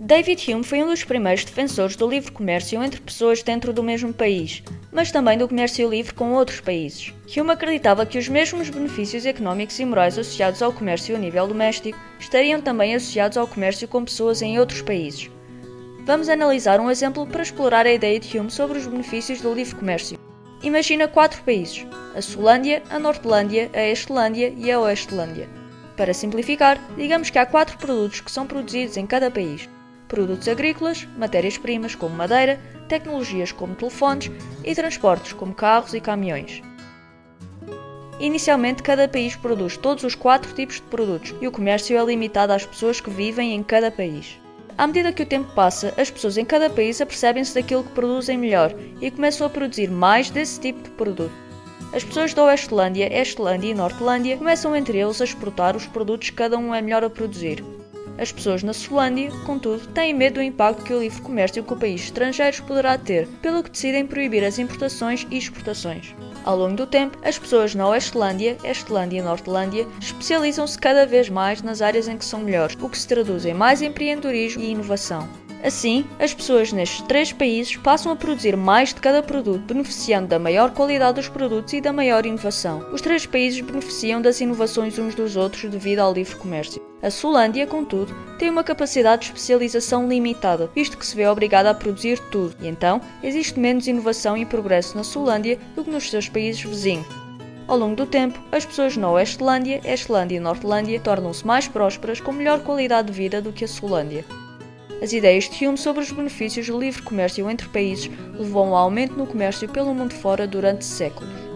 David Hume foi um dos primeiros defensores do livre comércio entre pessoas dentro do mesmo país, mas também do comércio livre com outros países. Hume acreditava que os mesmos benefícios económicos e morais associados ao comércio a nível doméstico estariam também associados ao comércio com pessoas em outros países. Vamos analisar um exemplo para explorar a ideia de Hume sobre os benefícios do livre comércio. Imagina quatro países: a Solândia, a Nortelândia, a Estelândia e a Oestelândia. Para simplificar, digamos que há quatro produtos que são produzidos em cada país produtos agrícolas, matérias-primas como madeira, tecnologias como telefones e transportes como carros e caminhões. Inicialmente, cada país produz todos os quatro tipos de produtos e o comércio é limitado às pessoas que vivem em cada país. À medida que o tempo passa, as pessoas em cada país apercebem-se daquilo que produzem melhor e começam a produzir mais desse tipo de produto. As pessoas da Oestelândia, Estelândia e Nortelândia começam entre eles a exportar os produtos que cada um é melhor a produzir, as pessoas na Solândia, contudo, têm medo do impacto que o livre comércio com países estrangeiros poderá ter, pelo que decidem proibir as importações e exportações. Ao longo do tempo, as pessoas na Oestelândia, Estelândia e Nortelândia especializam-se cada vez mais nas áreas em que são melhores, o que se traduz em mais empreendedorismo e inovação. Assim, as pessoas nestes três países passam a produzir mais de cada produto, beneficiando da maior qualidade dos produtos e da maior inovação. Os três países beneficiam das inovações uns dos outros devido ao livre comércio. A Solândia, contudo, tem uma capacidade de especialização limitada, visto que se vê obrigada a produzir tudo, e então existe menos inovação e progresso na Solândia do que nos seus países vizinhos. Ao longo do tempo, as pessoas na Oestelândia, Estelândia e Nortelândia tornam-se mais prósperas com melhor qualidade de vida do que a Solândia. As ideias de Hume sobre os benefícios do livre comércio entre países levou a um aumento no comércio pelo mundo fora durante séculos.